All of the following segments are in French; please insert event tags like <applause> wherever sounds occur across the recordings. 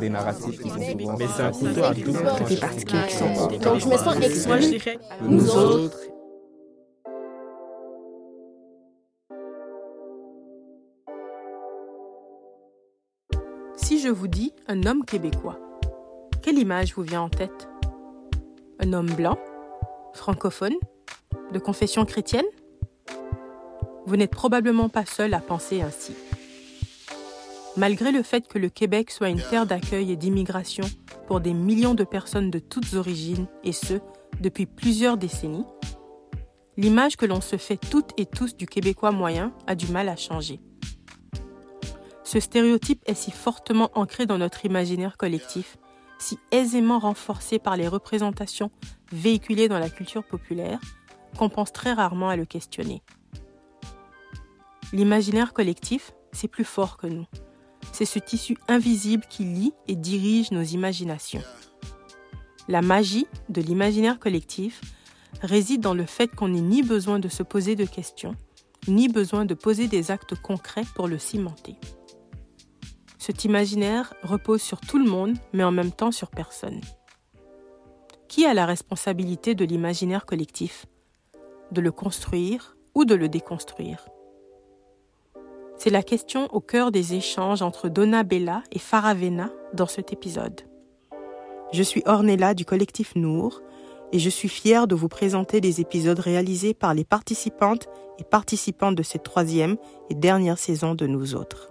Des narratifs qui sont souvent... Mais c'est un couteau à double tranchant. Donc, je me sens exclue. Nous autres. Si je vous dis un homme québécois, quelle image vous vient en tête? Un homme blanc, francophone, de confession chrétienne? Vous n'êtes probablement pas seul à penser ainsi. Malgré le fait que le Québec soit une terre d'accueil et d'immigration pour des millions de personnes de toutes origines, et ce, depuis plusieurs décennies, l'image que l'on se fait toutes et tous du Québécois moyen a du mal à changer. Ce stéréotype est si fortement ancré dans notre imaginaire collectif, si aisément renforcé par les représentations véhiculées dans la culture populaire, qu'on pense très rarement à le questionner. L'imaginaire collectif, c'est plus fort que nous. C'est ce tissu invisible qui lie et dirige nos imaginations. La magie de l'imaginaire collectif réside dans le fait qu'on n'ait ni besoin de se poser de questions, ni besoin de poser des actes concrets pour le cimenter. Cet imaginaire repose sur tout le monde, mais en même temps sur personne. Qui a la responsabilité de l'imaginaire collectif? De le construire ou de le déconstruire? C'est la question au cœur des échanges entre Donna Bella et Faravena dans cet épisode. Je suis Ornella du collectif Nour et je suis fière de vous présenter des épisodes réalisés par les participantes et participants de cette troisième et dernière saison de Nous Autres.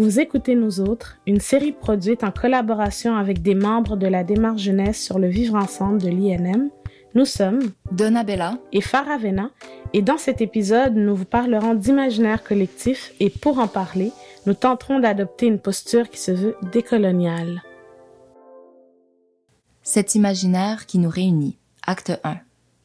Vous écoutez Nous Autres, une série produite en collaboration avec des membres de la démarche jeunesse sur le vivre ensemble de l'INM. Nous sommes Donna Bella et Faravena, et dans cet épisode, nous vous parlerons d'imaginaire collectif et pour en parler, nous tenterons d'adopter une posture qui se veut décoloniale. Cet imaginaire qui nous réunit. Acte 1.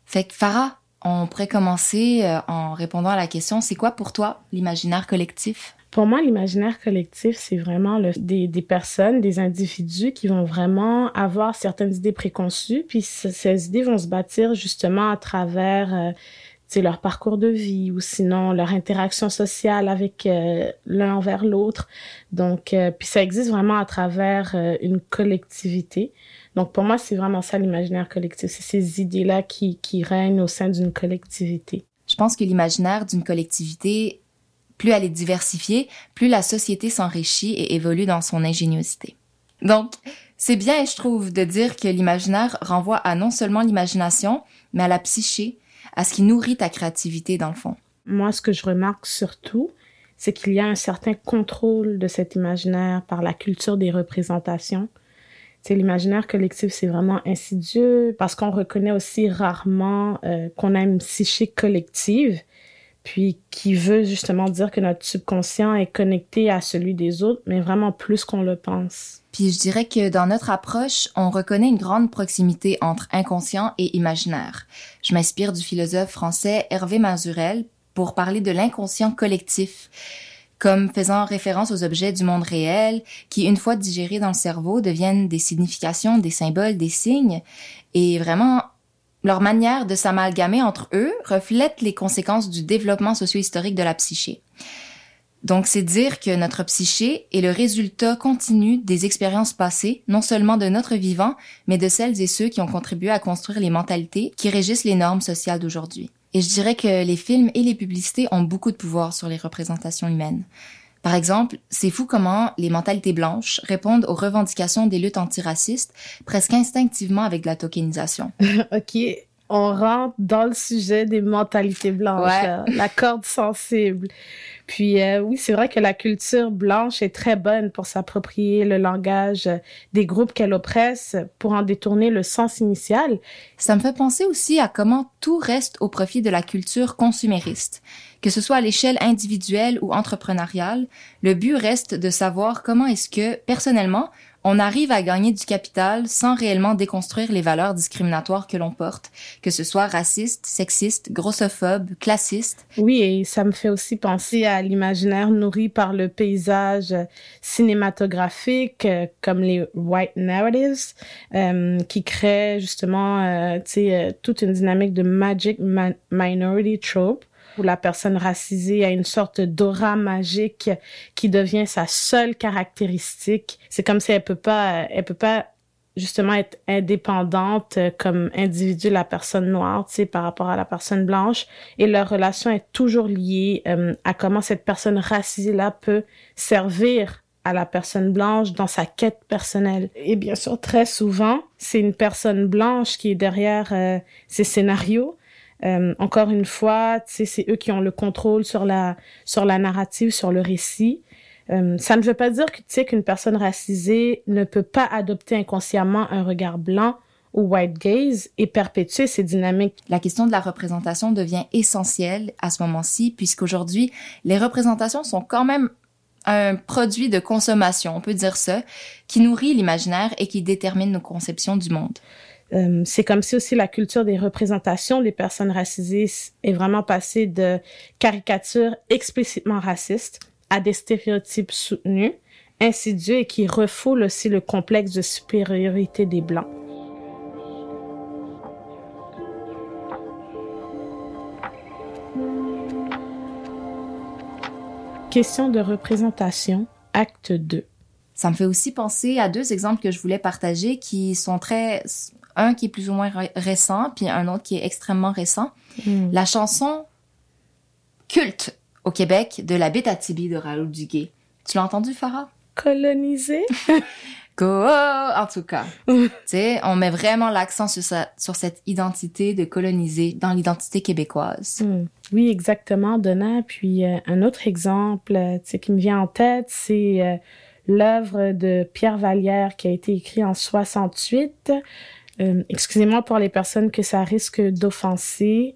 Fait que Farah, on pourrait commencer euh, en répondant à la question, c'est quoi pour toi l'imaginaire collectif? Pour moi, l'imaginaire collectif, c'est vraiment des, personnes, des individus qui vont vraiment avoir certaines idées préconçues, puis ces idées vont se bâtir justement à travers euh, leur parcours de vie ou sinon leur interaction sociale avec euh, l'un envers l'autre. Donc, euh, puis ça existe vraiment à travers une collectivité. Donc, pour moi, c'est vraiment ça l'imaginaire collectif. C'est ces idées-là qui règnent au sein d'une collectivité. Je pense que l'imaginaire d'une collectivité plus elle est diversifiée, plus la société s'enrichit et évolue dans son ingéniosité. Donc, c'est bien, je trouve, de dire que l'imaginaire renvoie à non seulement l'imagination, mais à la psyché, à ce qui nourrit ta créativité dans le fond. Moi, ce que je remarque surtout, c'est qu'il y a un certain contrôle de cet imaginaire par la culture des représentations. C'est l'imaginaire collectif, c'est vraiment insidieux parce qu'on reconnaît aussi rarement euh, qu'on a une psyché collective puis qui veut justement dire que notre subconscient est connecté à celui des autres, mais vraiment plus qu'on le pense. Puis je dirais que dans notre approche, on reconnaît une grande proximité entre inconscient et imaginaire. Je m'inspire du philosophe français Hervé Mazurel pour parler de l'inconscient collectif, comme faisant référence aux objets du monde réel qui, une fois digérés dans le cerveau, deviennent des significations, des symboles, des signes, et vraiment leur manière de s'amalgamer entre eux reflète les conséquences du développement socio-historique de la psyché. Donc, c'est dire que notre psyché est le résultat continu des expériences passées, non seulement de notre vivant, mais de celles et ceux qui ont contribué à construire les mentalités qui régissent les normes sociales d'aujourd'hui. Et je dirais que les films et les publicités ont beaucoup de pouvoir sur les représentations humaines. Par exemple, c'est fou comment les mentalités blanches répondent aux revendications des luttes antiracistes presque instinctivement avec de la tokenisation. <laughs> OK, on rentre dans le sujet des mentalités blanches, Ouais. la corde sensible. Puis euh, oui, c'est vrai que la culture blanche est très bonne pour s'approprier le langage des groupes qu'elle oppresse, pour en détourner le sens initial. Ça me fait penser aussi à comment tout reste au profit de la culture consumériste. Que ce soit à l'échelle individuelle ou entrepreneuriale, le but reste de savoir comment est-ce que, personnellement, on arrive à gagner du capital sans réellement déconstruire les valeurs discriminatoires que l'on porte, que ce soit raciste, sexiste, grossophobe, classiste. Oui, et ça me fait aussi penser à l'imaginaire nourri par le paysage cinématographique, euh, comme les white narratives, euh, qui créent justement, euh, toute une dynamique de magic minority trope où la personne racisée a une sorte d'aura magique qui devient sa seule caractéristique. C'est comme si elle peut pas, elle peut pas justement être indépendante euh, comme individu la personne noire, tu sais, par rapport à la personne blanche. Et leur relation est toujours liée euh, à comment cette personne racisée-là peut servir à la personne blanche dans sa quête personnelle. Et bien sûr, très souvent, c'est une personne blanche qui est derrière euh, ces scénarios euh, encore une fois, c'est eux qui ont le contrôle sur la sur la narrative, sur le récit. Euh, ça ne veut pas dire que qu'une personne racisée ne peut pas adopter inconsciemment un regard blanc ou white gaze et perpétuer ces dynamiques. La question de la représentation devient essentielle à ce moment-ci puisqu'aujourd'hui, les représentations sont quand même un produit de consommation, on peut dire ça, qui nourrit l'imaginaire et qui détermine nos conceptions du monde. Euh, c'est comme si aussi la culture des représentations des personnes racisées est vraiment passée de caricatures explicitement racistes à des stéréotypes soutenus, insidieux et qui refoulent aussi le complexe de supériorité des Blancs. Question de représentation, acte 2. Ça me fait aussi penser à deux exemples que je voulais partager qui sont très un qui est plus ou moins récent, puis un autre qui est extrêmement récent. Mm. La chanson culte au Québec de la bête à Tibi de Raoul Duguay. Tu l'as entendu, Farah? Colonisé? <laughs> Go! En tout cas, <laughs> tu sais, on met vraiment l'accent sur, sur cette identité de coloniser dans l'identité québécoise. Mm. Oui, exactement, Donna. Puis euh, un autre exemple, euh, qui me vient en tête, c'est euh, l'œuvre de Pierre Vallière qui a été écrite en 68 euh, excusez-moi pour les personnes que ça risque d'offenser,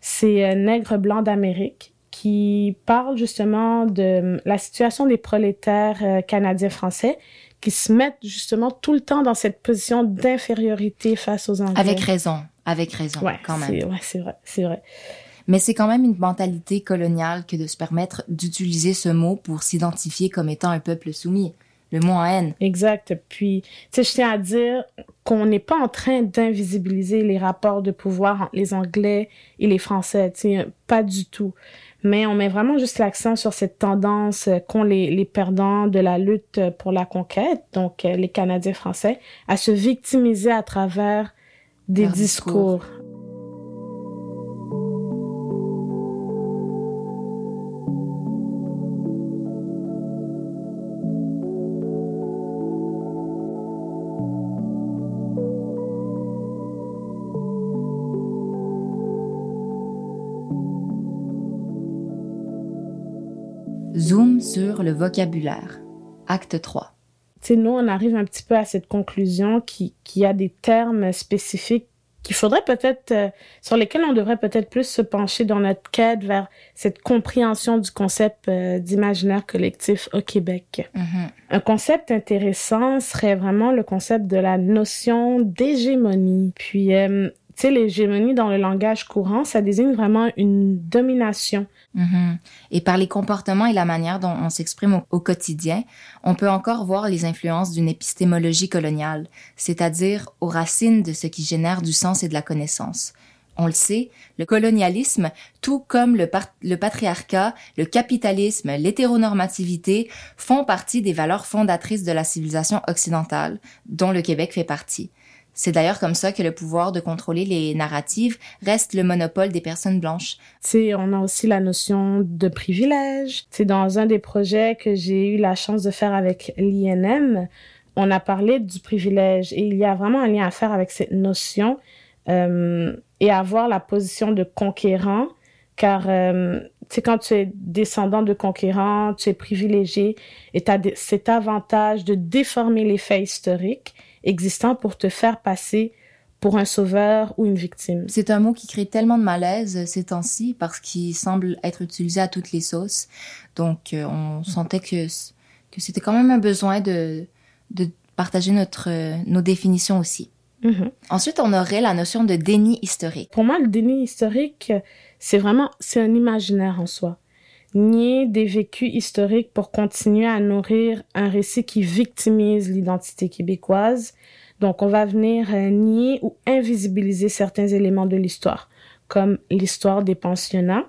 c'est euh, Nègre blanc d'Amérique qui parle justement de euh, la situation des prolétaires canadiens-français qui se mettent justement tout le temps dans cette position d'infériorité face aux Anglais. Avec raison, avec raison, ouais, quand même. Ouais, c'est vrai, c'est vrai. Mais c'est quand même une mentalité coloniale que de se permettre d'utiliser ce mot pour s'identifier comme étant un peuple soumis le mot en haine. Exact. Puis, tu sais, je tiens à dire qu'on n'est pas en train d'invisibiliser les rapports de pouvoir entre les Anglais et les Français, tu sais, pas du tout. Mais on met vraiment juste l'accent sur cette tendance qu'ont les, les perdants de la lutte pour la conquête, donc euh, les Canadiens français, à se victimiser à travers des discours. Sur le vocabulaire. Acte 3. Tu nous, on arrive un petit peu à cette conclusion qui, qui a des termes spécifiques qu'il faudrait peut-être, euh, sur lesquels on devrait peut-être plus se pencher dans notre quête vers cette compréhension du concept euh, d'imaginaire collectif au Québec. Mm-hmm. Un concept intéressant serait vraiment le concept de la notion d'hégémonie. Puis, euh, tu sais, l'hégémonie dans le langage courant, ça désigne vraiment une domination Mhm. Et par les comportements et la manière dont on s'exprime au, quotidien, on peut encore voir les influences d'une épistémologie coloniale, c'est-à-dire aux racines de ce qui génère du sens et de la connaissance. On le sait, le colonialisme, tout comme le, le patriarcat, le capitalisme, l'hétéronormativité, font partie des valeurs fondatrices de la civilisation occidentale, dont le Québec fait partie. C'est d'ailleurs comme ça que le pouvoir de contrôler les narratives reste le monopole des personnes blanches. C'est on a aussi la notion de privilège. C'est dans un des projets que j'ai eu la chance de faire avec l'INM, on a parlé du privilège et il y a vraiment un lien à faire avec cette notion euh, et avoir la position de conquérant, car euh, sais, quand tu es descendant de conquérant, tu es privilégié et tu as cet avantage de déformer les faits historiques existant pour te faire passer pour un sauveur ou une victime. C'est un mot qui crée tellement de malaise ces temps-ci parce qu'il semble être utilisé à toutes les sauces. Donc, euh, on sentait que, que c'était quand même un besoin de, de partager notre, nos définitions aussi. Mhm. Ensuite, on aurait la notion de déni historique. Pour moi, le déni historique, c'est vraiment, c'est un imaginaire en soi. Nier des vécus historiques pour continuer à nourrir un récit qui victimise l'identité québécoise. Donc, on va venir euh, nier ou invisibiliser certains éléments de l'histoire, comme l'histoire des pensionnats.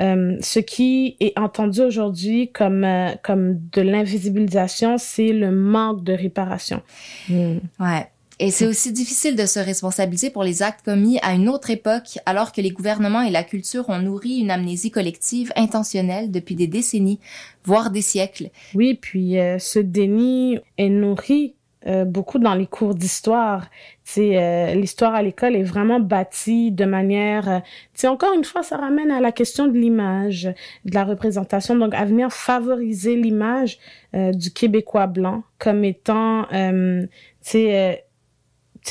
Euh, ce qui est entendu aujourd'hui comme euh, comme de l'invisibilisation, c'est le manque de réparation. Ouais. Et c'est aussi difficile de se responsabiliser pour les actes commis à une autre époque, alors que les gouvernements et la culture ont nourri une amnésie collective intentionnelle depuis des décennies, voire des siècles. Oui, puis euh, ce déni est nourri euh, beaucoup dans les cours d'histoire. Euh, l'histoire à l'école est vraiment bâtie de manière... Euh, encore une fois, ça ramène à la question de l'image, de la représentation. Donc, à venir favoriser l'image du Québécois blanc comme étant, tu sais c'est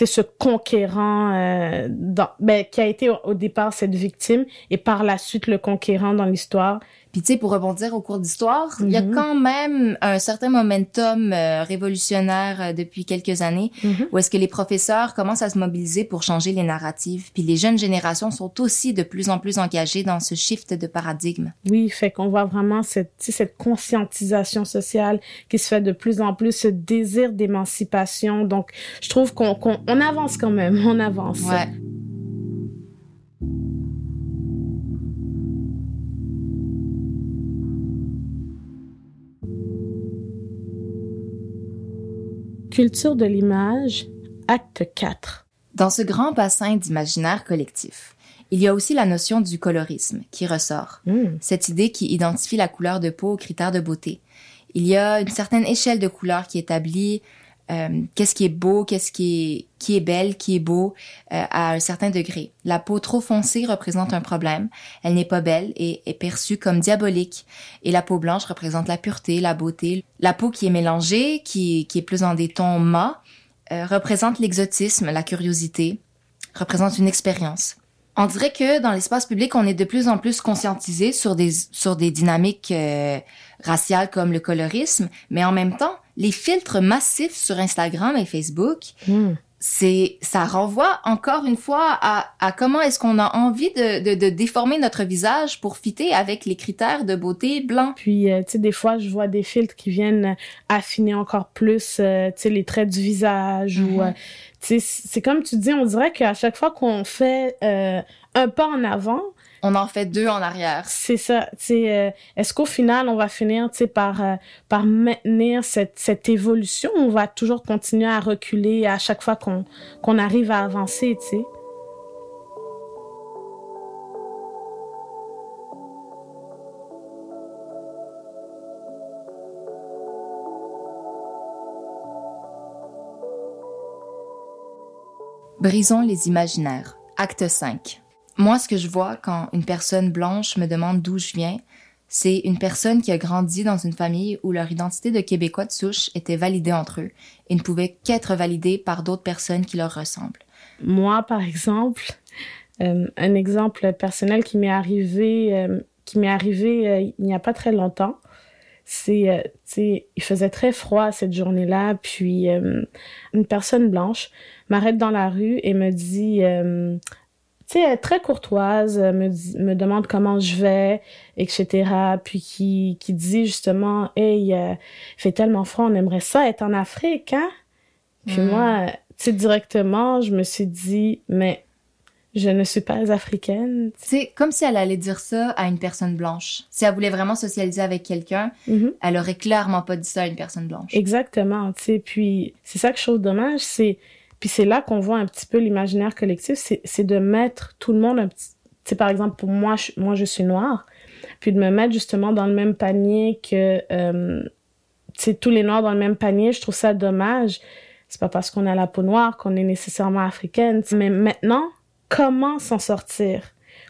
ce conquérant euh, ben, qui a été au, départ cette victime et par la suite le conquérant dans l'histoire puis tu sais, pour rebondir au cours d'histoire, il y a mhm. quand même un certain momentum euh, révolutionnaire euh, depuis quelques années, mhm. où est-ce que les professeurs commencent à se mobiliser pour changer les narratives. Puis les jeunes générations sont aussi de plus en plus engagées dans ce shift de paradigme. Oui, fait qu'on voit vraiment cette, cette conscientisation sociale qui se fait de plus en plus, ce désir d'émancipation. Donc, je trouve qu'on qu'on on avance quand même, on avance. Ouais. Culture de l'image, acte 4. Dans ce grand bassin d'imaginaire collectif, il y a aussi la notion du colorisme qui ressort. Hmm. Cette idée qui identifie la couleur de peau aux critères de beauté. Il y a une certaine échelle de couleurs qui établit euh, qu'est-ce qui est beau, qu'est-ce qui est qui est belle, qui est beau euh, à un certain degré. La peau trop foncée représente un problème. Elle n'est pas belle et est perçue comme diabolique. Et la peau blanche représente la pureté, la beauté. La peau qui est mélangée, qui, qui est plus en des tons mat, euh, représente l'exotisme, la curiosité, représente une expérience. On dirait que dans l'espace public, on est de plus en plus conscientisé sur des sur des dynamiques raciales comme le colorisme, mais en même temps, les filtres massifs sur Instagram et Facebook, hmm. c'est ça renvoie encore une fois à, à comment est-ce qu'on a envie de, de, de, déformer notre visage pour fitter avec les critères de beauté blanc. Puis, euh, tu sais, des fois, je vois des filtres qui viennent affiner encore plus, euh, tu sais, les traits du visage ou... Mhm. Euh, tu sais, c'est comme tu dis, on dirait qu'à chaque fois qu'on fait un pas en avant, on en fait deux en arrière. C'est ça. Euh, est-ce qu'au final on va finir, par euh, par maintenir cette cette évolution, ou on va toujours continuer à reculer à chaque fois qu'on arrive à avancer, tu sais? Brisons les imaginaires. Acte 5. Moi, ce que je vois quand une personne blanche me demande d'où je viens, c'est une personne qui a grandi dans une famille où leur identité de Québécois de souche était validée entre eux et ne pouvait qu'être validée par d'autres personnes qui leur ressemblent. Moi, par exemple, euh, un exemple personnel qui m'est arrivé, euh, qui m'est arrivé euh, il n'y a pas très longtemps, c'est, il faisait très froid cette journée-là, puis une personne blanche m'arrête dans la rue et me dit tu sais, très courtoise, euh, me, me demande comment je vais, etc. Puis qui, qui dit justement, hey, euh, il fait tellement froid, on aimerait ça être en Afrique, hein? Puis Mm. moi, tu sais, directement, je me suis dit, mais je ne suis pas africaine. C'est comme si elle allait dire ça à une personne blanche. Si elle voulait vraiment socialiser avec quelqu'un, Mhm. elle aurait clairement pas dit ça à une personne blanche. Exactement, tu sais. Puis c'est ça que je trouve dommage, c'est puis c'est là qu'on voit un petit peu l'imaginaire collectif, c'est c'est de mettre tout le monde un petit sais par exemple pour moi je, moi je suis noire, puis de me mettre justement dans le même panier que euh, tous les noirs dans le même panier, je trouve ça dommage. C'est pas parce qu'on a la peau noire qu'on est nécessairement africaine, mais maintenant comment s'en sortir?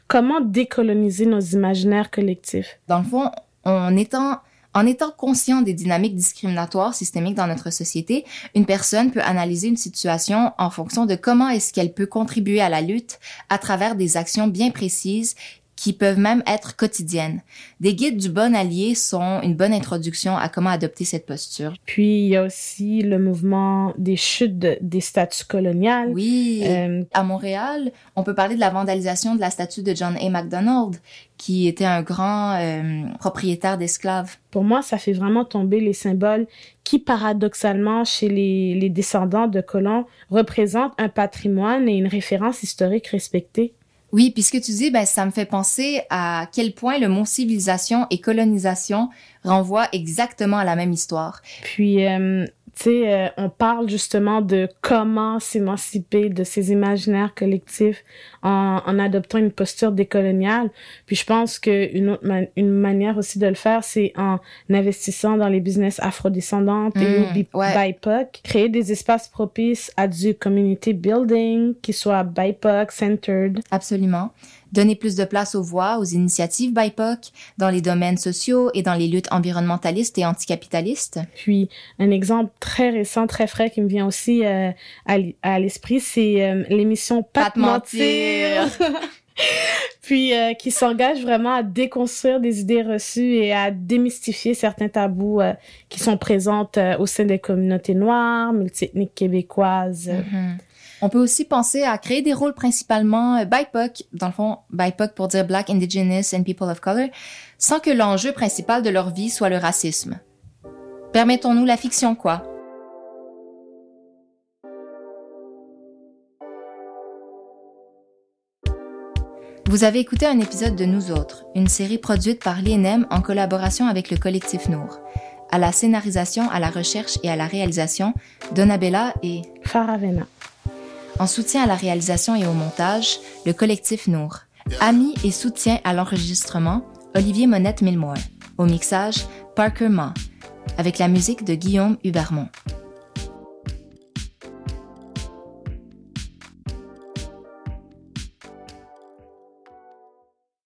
Comment décoloniser nos imaginaires collectifs? Dans le fond, en étant en étant conscient des dynamiques discriminatoires systémiques dans notre société, une personne peut analyser une situation en fonction de comment est-ce qu'elle peut contribuer à la lutte à travers des actions bien précises qui peuvent même être quotidiennes. Des guides du bon allié sont une bonne introduction à comment adopter cette posture. Puis il y a aussi le mouvement des chutes de, des statues coloniales. Oui. Euh, à Montréal, on peut parler de la vandalisation de la statue de John A. MacDonald, qui était un grand euh, propriétaire d'esclaves. Pour moi, ça fait vraiment tomber les symboles qui, paradoxalement, chez les, les descendants de colons, représentent un patrimoine et une référence historique respectée. Oui, puis ce que tu dis, ben, ça me fait penser à quel point le mot civilisation et colonisation renvoient exactement à la même histoire. Puis, euh, euh, on parle justement de comment s'émanciper de ces imaginaires collectifs en, en, adoptant une posture décoloniale. Puis je pense qu'une autre une manière aussi de le faire, c'est en investissant dans les business afrodescendantes et mmh, ouais. BIPOC, créer des espaces propices à du community building qui soit BIPOC-centered. Absolument donner plus de place aux voix, aux initiatives BIPOC dans les domaines sociaux et dans les luttes environnementalistes et anticapitalistes. Puis un exemple très récent, très frais qui me vient aussi euh, à l'esprit, c'est euh, l'émission Pas, de mentir. <laughs> puis euh, qui s'engage vraiment à déconstruire des idées reçues et à démystifier certains tabous euh, qui sont présents euh, au sein des communautés noires, multiethniques québécoises. Mm-hmm. On peut aussi penser à créer des rôles principalement BIPOC, dans le fond BIPOC pour dire Black, Indigenous and People of Color, sans que l'enjeu principal de leur vie soit le racisme. Permettons-nous la fiction, quoi. Vous avez écouté un épisode de Nous Autres, une série produite par l'INM en collaboration avec le collectif Nour. À la scénarisation, à la recherche et à la réalisation, Donabella et Faravena. En soutien à la réalisation et au montage, le collectif Nour. Ami et soutien à l'enregistrement, Olivier Monette Milmore. Au mixage, Parker Ma. Avec la musique de Guillaume Hubermont.